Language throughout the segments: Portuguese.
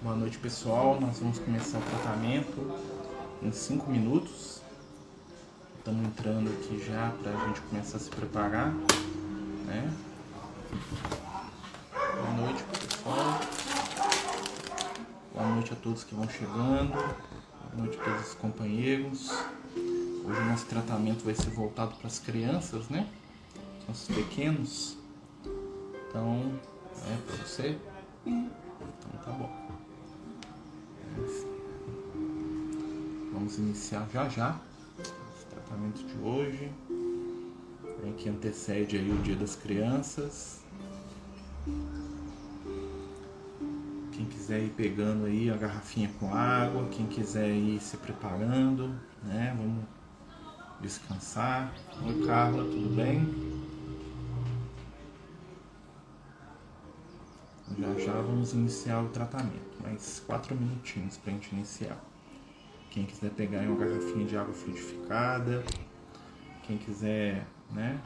Boa noite, pessoal. Nós vamos começar o tratamento em 5 minutos. Estamos entrando aqui já para a gente começar a se preparar, né? Boa noite, pessoal. Boa noite a todos que vão chegando. Boa noite a todos os companheiros. Hoje o nosso tratamento vai ser voltado para as crianças, né? Nossos pequenos. Então, é para você? Então tá bom. Vamos iniciar já já esse tratamento de hoje. Né, que antecede aí o Dia das Crianças. Quem quiser ir pegando aí a garrafinha com água, quem quiser ir se preparando, né? Vamos descansar. Oi Carla, tudo bem? Já já vamos iniciar o tratamento, mais quatro minutinhos para a gente iniciar. Quem quiser pegar uma garrafinha de água fluidificada, quem quiser, né,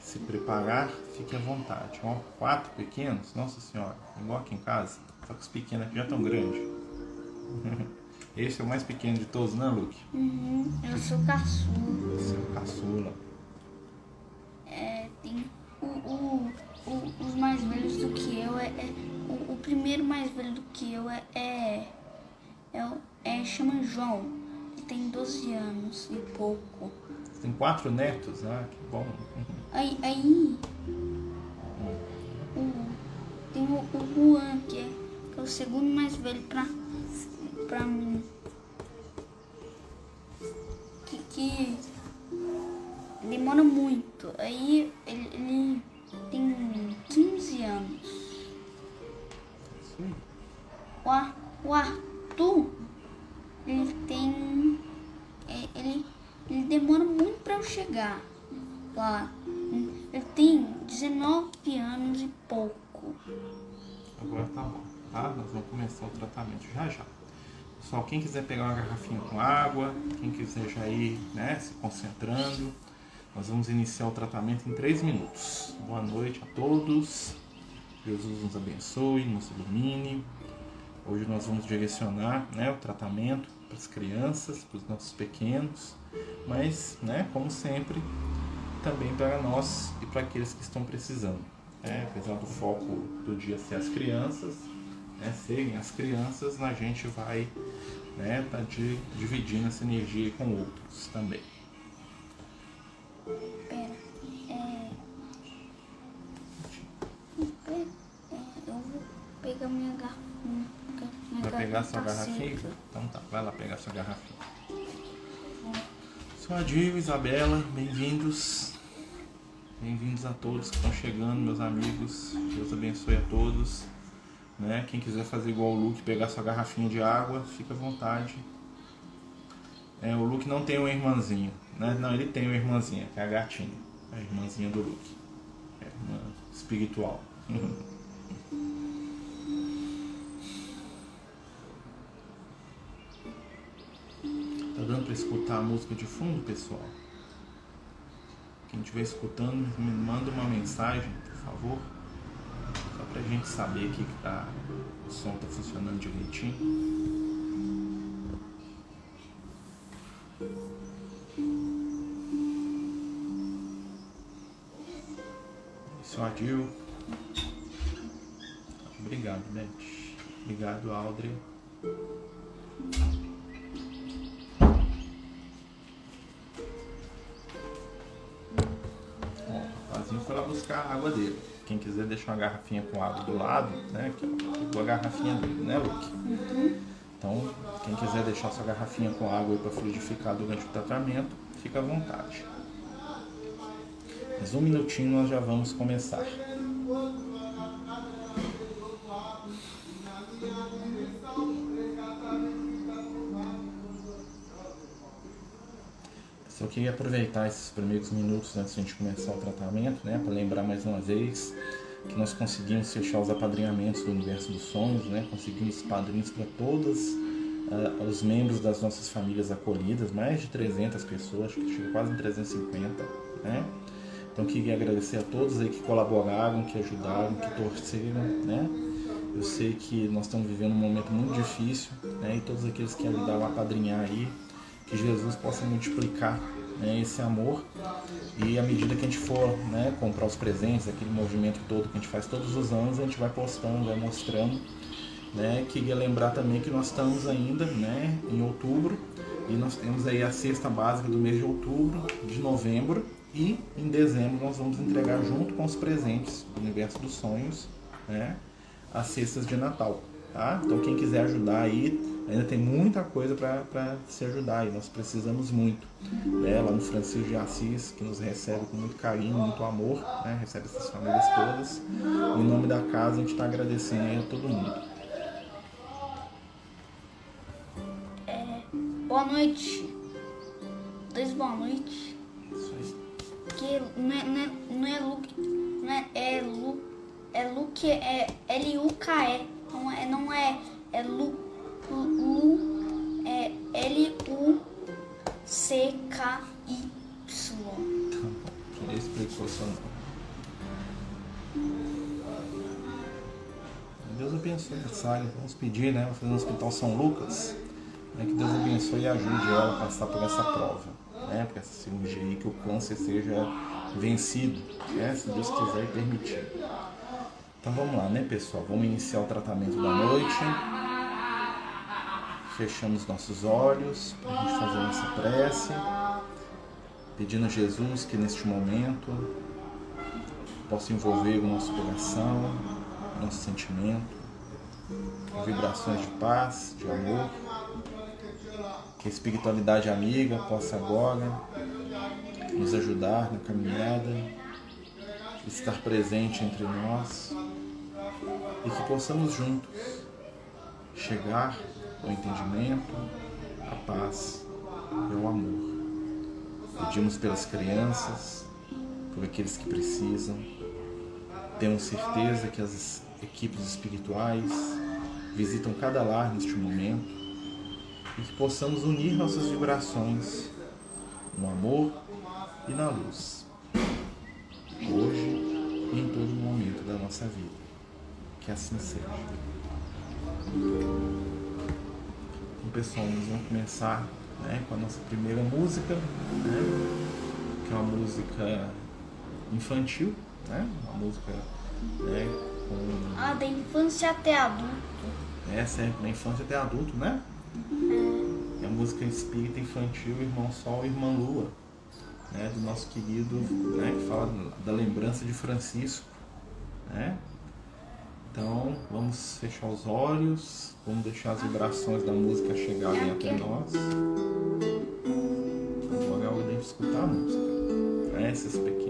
se preparar, fique à vontade. Ó, quatro pequenos, nossa senhora, igual aqui em casa, só que os pequenos aqui já estão grandes. Esse é o mais pequeno de todos, né, Luke? Uhum, eu sou caçula. Esse é o caçula. Que eu é é, é, chama João. Ele tem 12 anos e pouco. Você tem quatro netos? Ah, que bom. Aí, aí o, tem o, o Juan, que é, que é o segundo mais velho pra, pra mim. Que, que demora muito. Aí O, o Arthur, ele tem. é, Ele, ele demora muito pra eu chegar lá. Ele tem 19 anos e pouco. Agora tá bom, tá? Nós vamos começar o tratamento já já. Pessoal, quem quiser pegar uma garrafinha com água, quem quiser já ir né, se concentrando, nós vamos iniciar o tratamento em 3 minutos. Boa noite a todos. Jesus nos abençoe, nos ilumine. Hoje nós vamos direcionar né, o tratamento para as crianças, para os nossos pequenos, mas, né, como sempre, também para nós e para aqueles que estão precisando. né? apesar do foco do dia ser as crianças, né, serem as crianças, a gente vai né, tá di- dividindo essa energia com outros também. É. Pera, é, eu vou pegar minha garrafinha. Vai pegar sua tá garrafinha? Então tá, vai lá pegar sua garrafinha. Sou Adil, Isabela, bem-vindos. Bem-vindos a todos que estão chegando, meus amigos. Deus abençoe a todos. Né? Quem quiser fazer igual o Luke, pegar sua garrafinha de água, fica à vontade. É, o Luke não tem uma irmãzinha. Né? Não, ele tem uma irmãzinha, que é a gatinha. A irmãzinha do Luke. É a irmã espiritual. pra escutar a música de fundo, pessoal? Quem estiver escutando, me manda uma mensagem, por favor. Só pra gente saber que tá, o som tá funcionando direitinho. Esse é o Adil. Obrigado, Beth. Obrigado, Aldre. O rapazinho foi lá buscar a água dele. Quem quiser deixar uma garrafinha com água do lado, né? Que pegou a garrafinha dele, né, Luke? Então, quem quiser deixar sua garrafinha com água para fluidificar durante o tratamento, fica à vontade. Mais um minutinho nós já vamos começar. Queria aproveitar esses primeiros minutos antes de a gente começar o tratamento, né, para lembrar mais uma vez que nós conseguimos fechar os apadrinhamentos do Universo dos Sonhos, né, conseguimos padrinhos para todos ah, os membros das nossas famílias acolhidas, mais de 300 pessoas, acho que chega quase em 350, né. Então queria agradecer a todos aí que colaboraram, que ajudaram, que torceram, né? Eu sei que nós estamos vivendo um momento muito difícil, né? E todos aqueles que ajudaram a padrinhar aí, que Jesus possa multiplicar né, esse amor e à medida que a gente for né, comprar os presentes, aquele movimento todo que a gente faz todos os anos, a gente vai postando, vai mostrando. Né? Queria lembrar também que nós estamos ainda né, em outubro e nós temos aí a cesta básica do mês de outubro, de novembro e em dezembro nós vamos entregar junto com os presentes do Universo dos Sonhos né, as cestas de Natal. Tá? Então quem quiser ajudar aí, ainda tem muita coisa para se ajudar e nós precisamos muito. Né? Lá no Francisco de Assis, que nos recebe com muito carinho, muito amor, né? recebe essas famílias todas. Em nome da casa, a gente está agradecendo aí a todo mundo. É, boa noite. Dois boa noite. Isso aí. Que não é, não é, não é Luke. Não é, é Lu. É Luke, é L-U-K-E. Não é, não é, é Lu, Lu, é L-U-C-K-Y. Tá bom. Já explicou só não. Deus abençoe a Sara. Vamos pedir, né? Vamos fazer no Hospital São Lucas. Né, que Deus abençoe e ajude ela a passar por essa prova. Né? Por essa cirurgia aí, que o câncer seja vencido. Né? Se Deus quiser e permitir. Então vamos lá, né, pessoal? Vamos iniciar o tratamento da noite. Fechamos nossos olhos para a gente fazer nossa prece, pedindo a Jesus que neste momento possa envolver o nosso coração, nosso sentimento, com vibrações de paz, de amor. Que a espiritualidade amiga possa agora nos ajudar na caminhada, estar presente entre nós e que possamos juntos chegar ao entendimento, à paz e ao amor. Pedimos pelas crianças, por aqueles que precisam. Temos certeza que as equipes espirituais visitam cada lar neste momento e que possamos unir nossas vibrações no amor e na luz, hoje e em todo momento da nossa vida. Que assim seja. Pessoal, nós vamos começar né, com a nossa primeira música, né, que é uma música infantil, né, uma música né, com. Ah, da infância até adulto. É, sempre, da infância até adulto, né? É a música espírita infantil Irmão Sol e Irmã Lua, né, do nosso querido, né, que fala da lembrança de Francisco, né? Então, vamos fechar os olhos, vamos deixar as vibrações da música chegarem até nós. Agora é hora de escutar a música. Esses pequenos,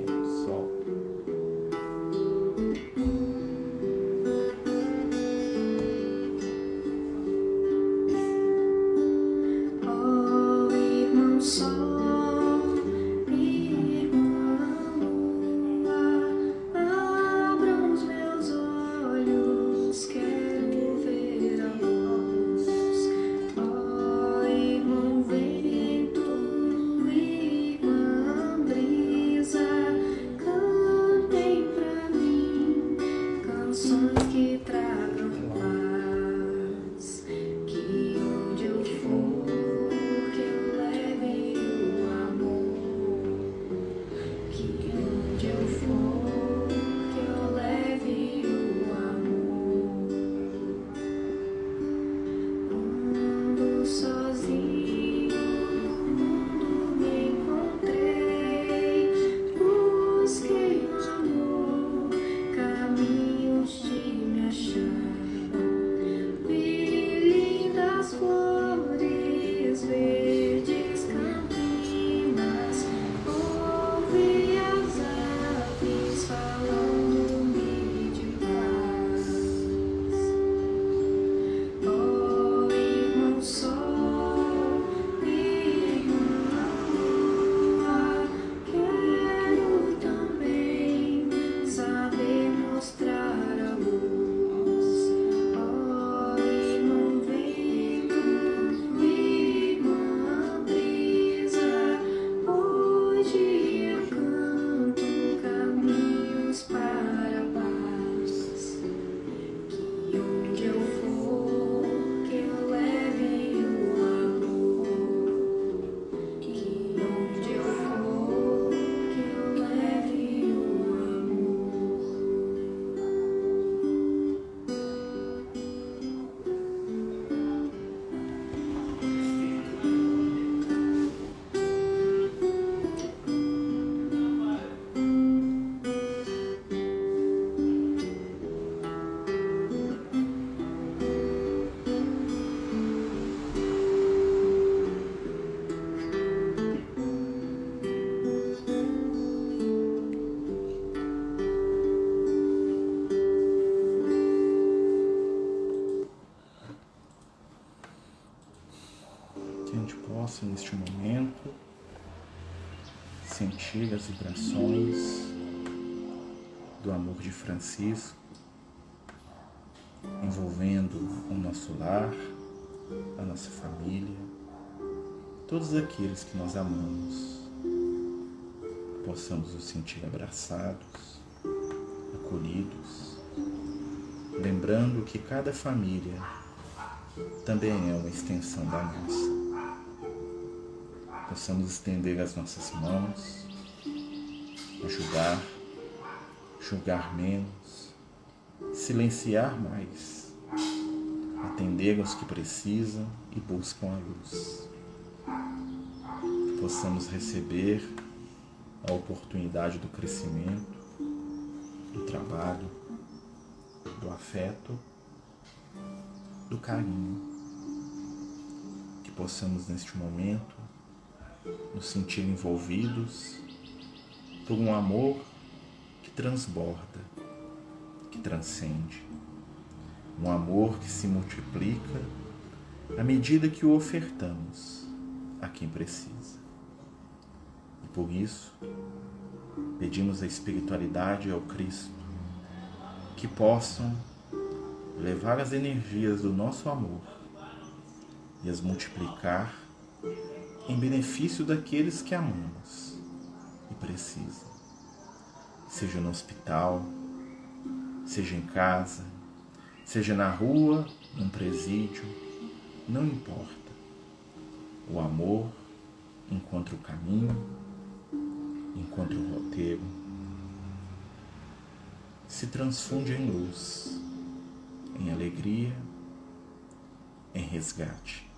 sentir as vibrações do amor de Francisco envolvendo o nosso lar, a nossa família, todos aqueles que nós amamos, possamos nos sentir abraçados, acolhidos, lembrando que cada família também é uma extensão da nossa. Possamos estender as nossas mãos, ajudar, julgar menos, silenciar mais, atender aos que precisam e buscam a luz. Que possamos receber a oportunidade do crescimento, do trabalho, do afeto, do carinho. Que possamos neste momento nos sentir envolvidos por um amor que transborda, que transcende. Um amor que se multiplica à medida que o ofertamos a quem precisa. E por isso, pedimos a espiritualidade e ao Cristo que possam levar as energias do nosso amor e as multiplicar em benefício daqueles que amamos precisam. Seja no hospital, seja em casa, seja na rua, num presídio, não importa. O amor encontra o caminho, encontra o roteiro, se transfunde em luz, em alegria, em resgate.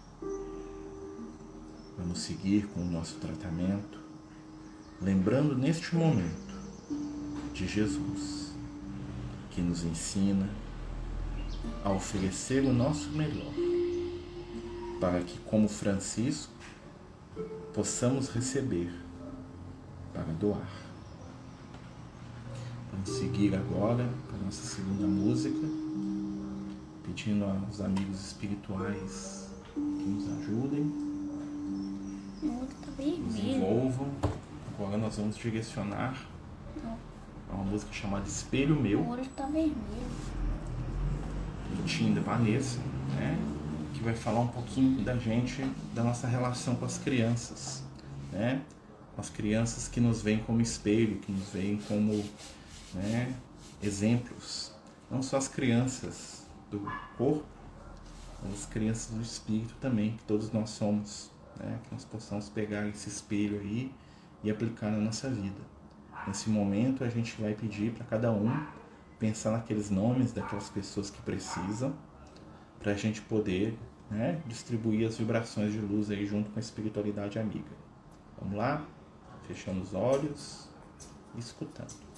Vamos seguir com o nosso tratamento, lembrando neste momento de Jesus, que nos ensina a oferecer o nosso melhor, para que, como Francisco, possamos receber para doar. Vamos seguir agora com a nossa segunda música, pedindo aos amigos espirituais que nos ajudem nos envolvam. Agora nós vamos direcionar a uma música chamada Espelho Meu, O outro tá vermelho. do Tim da Vanessa, né? que vai falar um pouquinho da gente, da nossa relação com as crianças, né? com as crianças que nos veem como espelho, que nos veem como né, exemplos. Não só as crianças do corpo, mas as crianças do espírito também, que todos nós somos. Né? Que nós possamos pegar esse espelho aí e aplicar na nossa vida. Nesse momento, a gente vai pedir para cada um pensar naqueles nomes daquelas pessoas que precisam, para a gente poder né, distribuir as vibrações de luz aí junto com a espiritualidade amiga. Vamos lá? Fechando os olhos e escutando.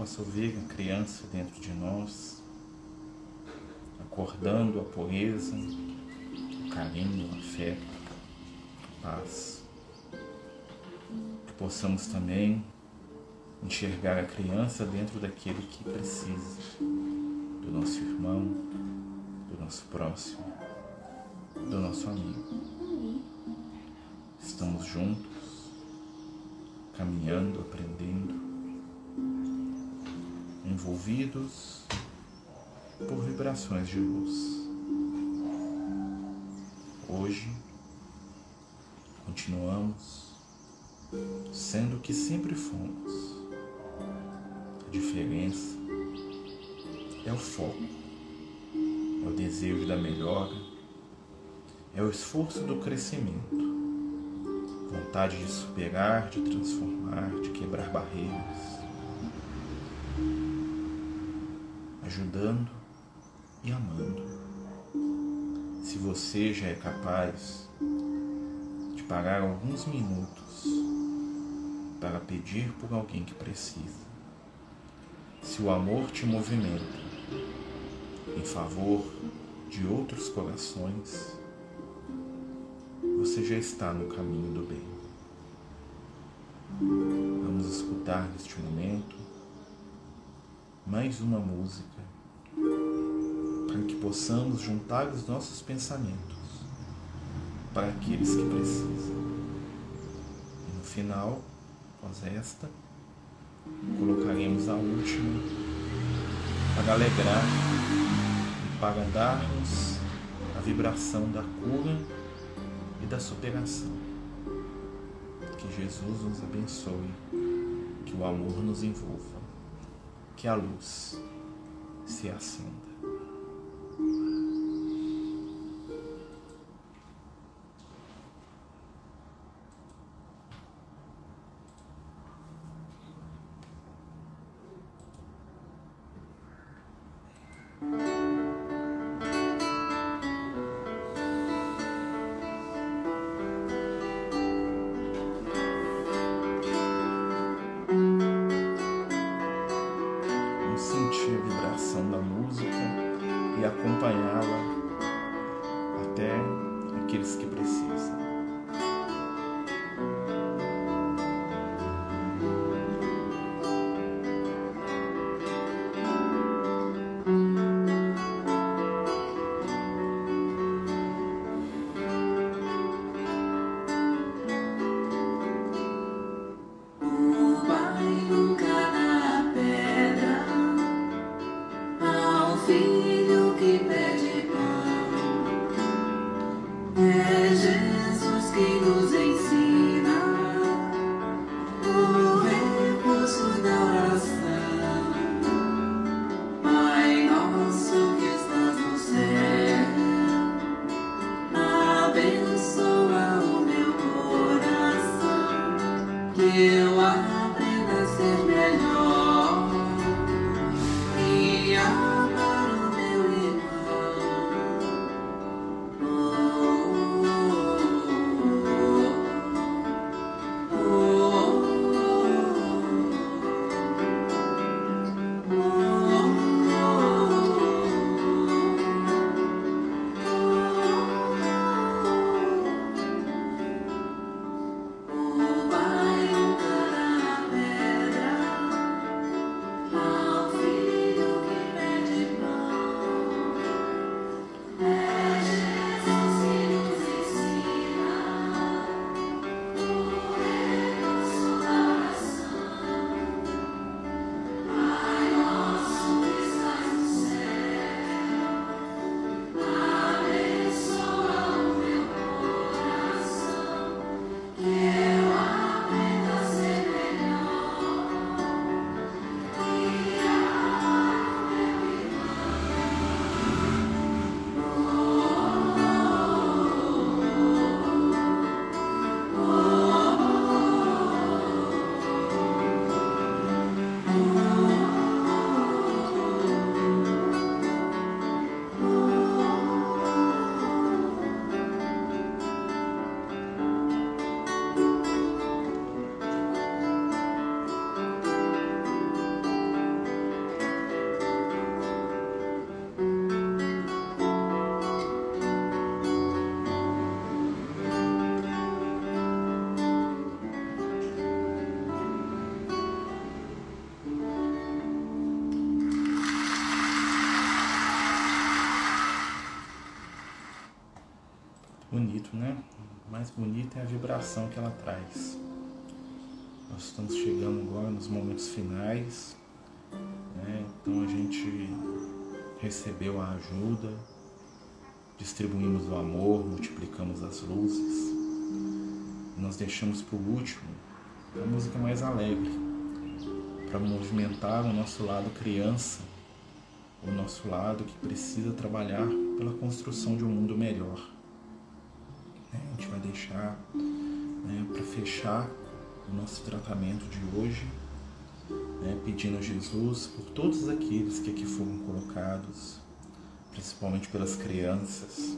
Possa ouvir a criança dentro de nós, acordando a pureza, o carinho, o afeto, a paz. Que possamos também enxergar a criança dentro daquele que precisa, do nosso irmão, do nosso próximo, do nosso amigo. Estamos juntos, caminhando, aprendendo, envolvidos por vibrações de luz. Hoje, continuamos sendo o que sempre fomos. A diferença é o foco, é o desejo da melhora, é o esforço do crescimento, vontade de superar, de transformar, de quebrar barreiras, ajudando e amando. Se você já é capaz de parar alguns minutos para pedir por alguém que precisa, se o amor te movimenta em favor de outros corações, você já está no caminho do bem. Vamos escutar neste momento mais uma música para que possamos juntar os nossos pensamentos para aqueles que precisam. E no final, após esta, colocaremos a última para alegrar e para darmos a vibração da cura e da superação. Que Jesus nos abençoe, que o amor nos envolva, que a luz se acenda. Filho que pede que ela traz. Nós estamos chegando agora nos momentos finais, né? então a gente recebeu a ajuda, distribuímos o amor, multiplicamos as luzes. Nós deixamos por último a música mais alegre, para movimentar o nosso lado criança, o nosso lado que precisa trabalhar pela construção de um mundo melhor. Né? A gente vai deixar né, para fechar o nosso tratamento de hoje, né, pedindo a Jesus por todos aqueles que aqui foram colocados, principalmente pelas crianças,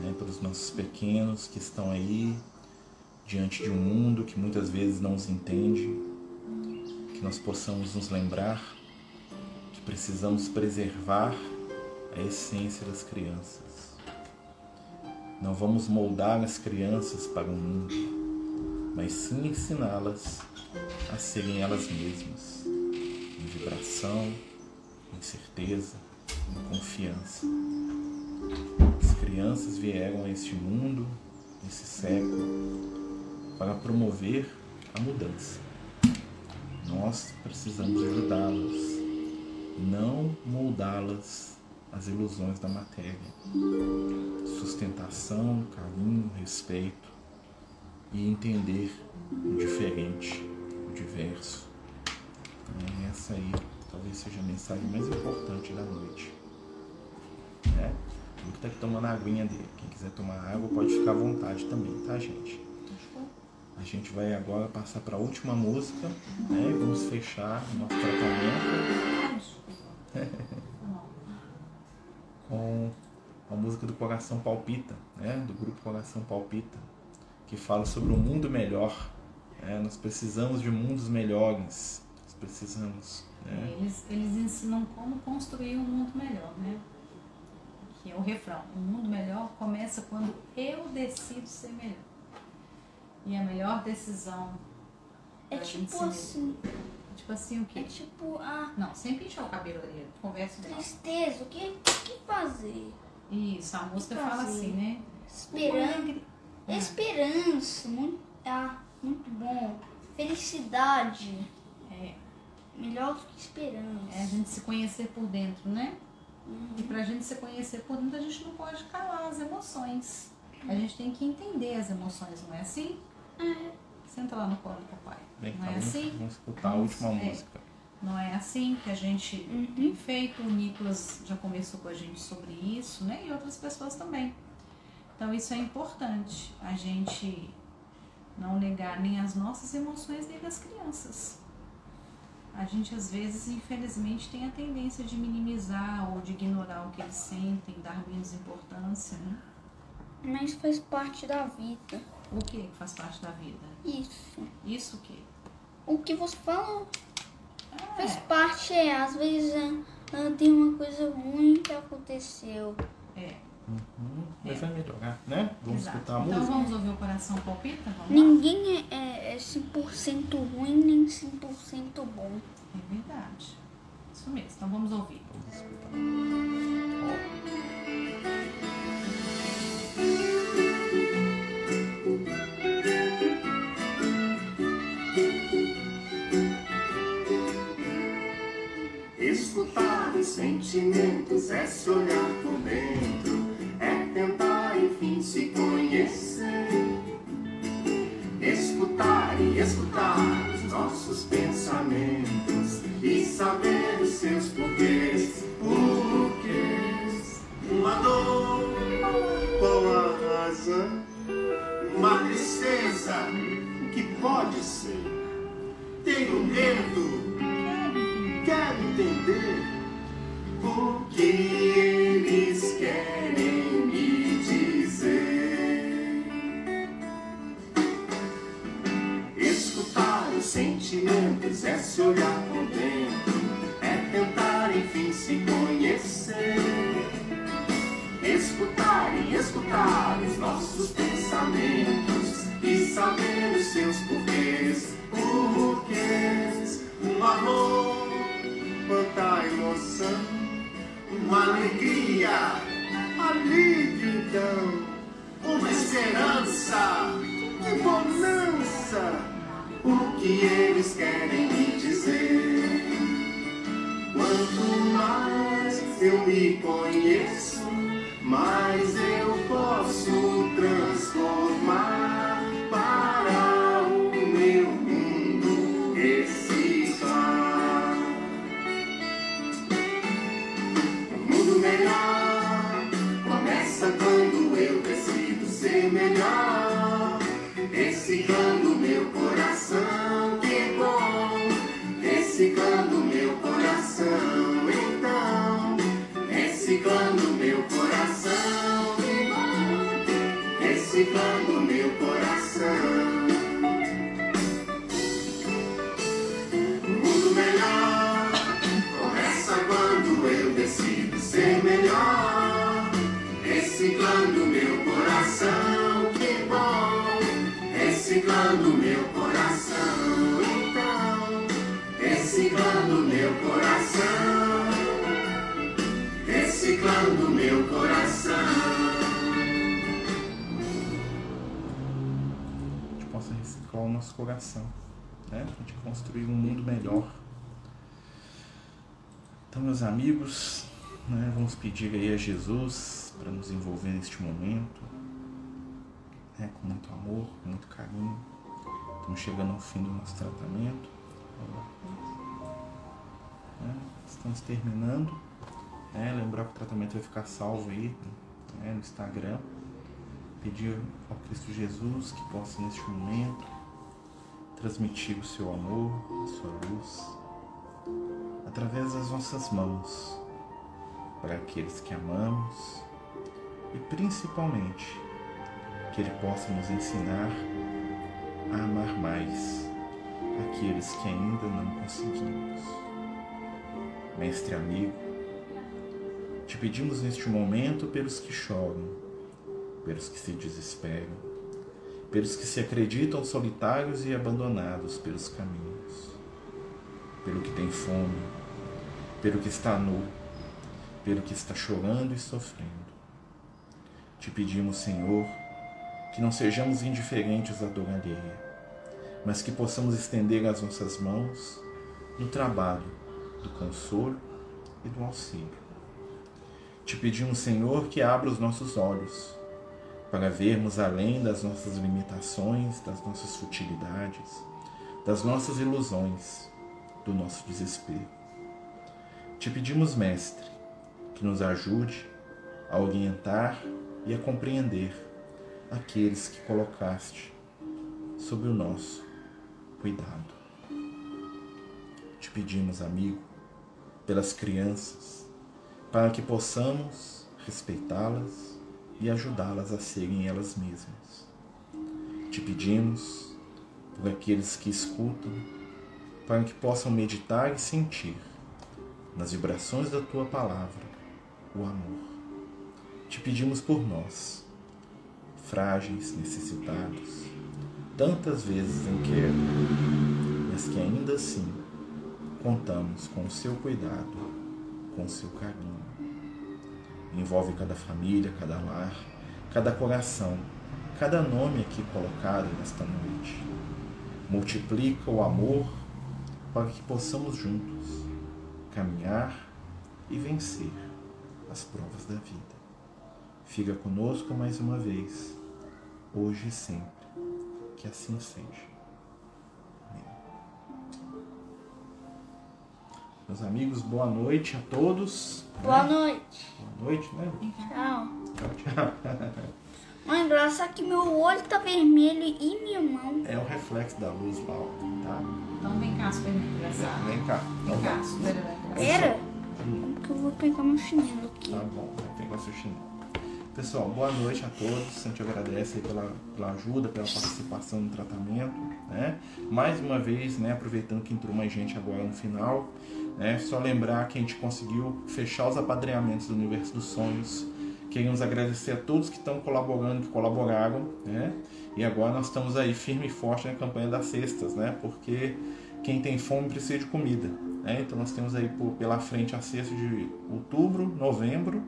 né, pelos nossos pequenos que estão aí diante de um mundo que muitas vezes não os entende, que nós possamos nos lembrar que precisamos preservar a essência das crianças. Não vamos moldar as crianças para o mundo, mas sim ensiná-las a serem elas mesmas, em vibração, em certeza, em confiança. As crianças vieram a este mundo, nesse século, para promover a mudança. Nós precisamos ajudá-las, não moldá-las às ilusões da matéria. Sustentação, carinho, respeito e entender o diferente, o diverso. É essa aí talvez seja a mensagem mais importante da noite. É, o que aqui tomando a aguinha dele. Quem quiser tomar água pode ficar à vontade também, tá, gente? A gente vai agora passar para a última música, né? E vamos fechar o nosso tratamento com a música do Coração Palpita, né? Do grupo Coração Palpita, que fala sobre um mundo melhor. Né? Nós precisamos de mundos melhores. Nós precisamos. Né? Eles, eles ensinam como construir um mundo melhor, né? Que é o refrão. Um mundo melhor começa quando eu decido ser melhor. E a melhor decisão. É tipo assim, Tipo assim o é quê? tipo a Não, sem pinchar o cabelo ali. Conversa tristeza, o que, o que fazer? Isso, a música Que fala fazer? assim, né? Esperança, Ah. esperança, muito, ah, muito bom. Felicidade, É, melhor do que esperança. é a gente se conhecer por dentro, né? E pra gente se conhecer por dentro, a gente não pode calar as emoções. A gente tem que entender as emoções, não é assim? Senta lá no colo do papai. Bem, Não então é vamos, assim? vamos escutar a última é. música. Não é assim que a gente tem feito. O Nicolas já conversou com a gente sobre isso, né? E outras pessoas também. Então isso é importante, a gente não negar nem as nossas emoções nem das crianças. A gente às vezes, infelizmente, tem a tendência de minimizar ou de ignorar o que eles sentem, dar menos importância, né? Mas faz parte da vida. O que que faz parte da vida? Isso. Isso o quê? O que você fala faz É, parte, é, às vezes ah, ah, tem uma coisa ruim que aconteceu. é. Uhum. Mas vai melhorar, né? Vamos Exato. escutar a Então música. vamos ouvir o coração palpita? Vamos lá? Ninguém é, é, é 100% ruim nem 100% bom. É verdade. Isso mesmo. Então vamos ouvir. Vamos escutar. Escutar os nossos pensamentos e saber os seus porquês, porquês, um amor, quanta emoção, uma alegria, alívio então, uma esperança. Que bonança! O que eles querem me dizer? Quanto mais eu me conheço, mais eu posso transformar para o meu mundo reciclar. Um mundo melhor começa quando eu decido ser melhor. Reciclando meu coração, que bom. Reciclando meu coração, então. Reciclando Reciclando meu coração. Mundo melhor começa quando eu decido ser melhor. Reciclando meu coração, que bom. Reciclando meu coração, então. Reciclando meu coração. Nosso coração, né? Pra gente construir um mundo melhor. Então, meus amigos, né, vamos pedir aí a Jesus para nos envolver neste momento, né, com muito amor, com muito carinho. Estamos chegando ao fim do nosso tratamento. Né, estamos terminando. né, lembrar que o tratamento vai ficar salvo aí né, no Instagram. Pedir ao Cristo Jesus que possa neste momento transmitir o seu amor, a sua luz, através das nossas mãos, para aqueles que amamos e principalmente que Ele possa nos ensinar a amar mais aqueles que ainda não conseguimos. Mestre amigo, te pedimos neste momento pelos que choram, pelos que se desesperam, pelos que se acreditam solitários e abandonados pelos caminhos, pelo que tem fome, pelo que está nu, pelo que está chorando e sofrendo. Te pedimos, Senhor, que não sejamos indiferentes à dor alheia, mas que possamos estender as nossas mãos no trabalho do consolo e do auxílio. Te pedimos, Senhor, que abra os nossos olhos para vermos além das nossas limitações, das nossas futilidades, das nossas ilusões, do nosso desespero. Te pedimos, Mestre, que nos ajude a orientar e a compreender aqueles que colocaste sob o nosso cuidado. Te pedimos, amigo, pelas crianças, para que possamos respeitá-las e ajudá-las a serem elas mesmas. Te pedimos por aqueles que escutam, para que possam meditar e sentir nas vibrações da tua palavra o amor. Te pedimos por nós, frágeis, necessitados, tantas vezes em queda, mas que ainda assim contamos com o seu cuidado, com o seu carinho. Envolve cada família, cada lar, cada coração, cada nome aqui colocado nesta noite. Multiplica o amor para que possamos juntos caminhar e vencer as provas da vida. Fica conosco mais uma vez, hoje e sempre. Que assim seja. Meus amigos, boa noite a todos. Boa né? noite. Boa noite, né? Tchau. Tchau, tchau. Mãe, engraçado que meu olho tá vermelho e minha mão. É o reflexo da luz lá, ó, tá? Então vem cá, super engraçado. Vem cá. Então Vem cá, vai. super engraçado. Pera. Como que eu vou pegar meu chinelo aqui? Tá bom, vai pegar seu chinelo. Pessoal, boa noite a todos. A gente agradece aí pela, pela ajuda, pela participação no tratamento, né? Mais uma vez, né, aproveitando que entrou mais gente agora no final, né? Só lembrar que a gente conseguiu fechar os apadrinhamentos do Universo dos Sonhos. Queremos agradecer a todos que estão colaborando, que colaboraram, né? E agora nós estamos aí firme e forte na campanha das cestas, né? Porque quem tem fome precisa de comida, Né? Então nós temos aí por, pela frente a cesta de outubro, novembro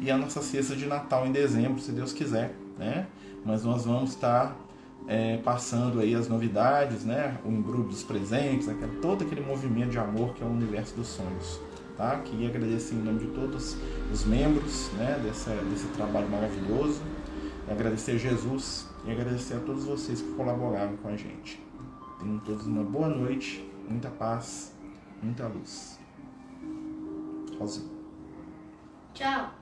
e a nossa cesta de Natal em dezembro, se Deus quiser. Né? Mas nós vamos estar é, passando aí as novidades, né? o embrulho dos presentes, aquele, todo aquele movimento de amor que é o universo dos sonhos. Tá? Queria agradecer em nome de todos os membros né? Desse trabalho maravilhoso, agradecer a Jesus e agradecer a todos vocês que colaboraram com a gente. Tenham todos uma boa noite, muita paz, muita luz. Rosinha. Tchau.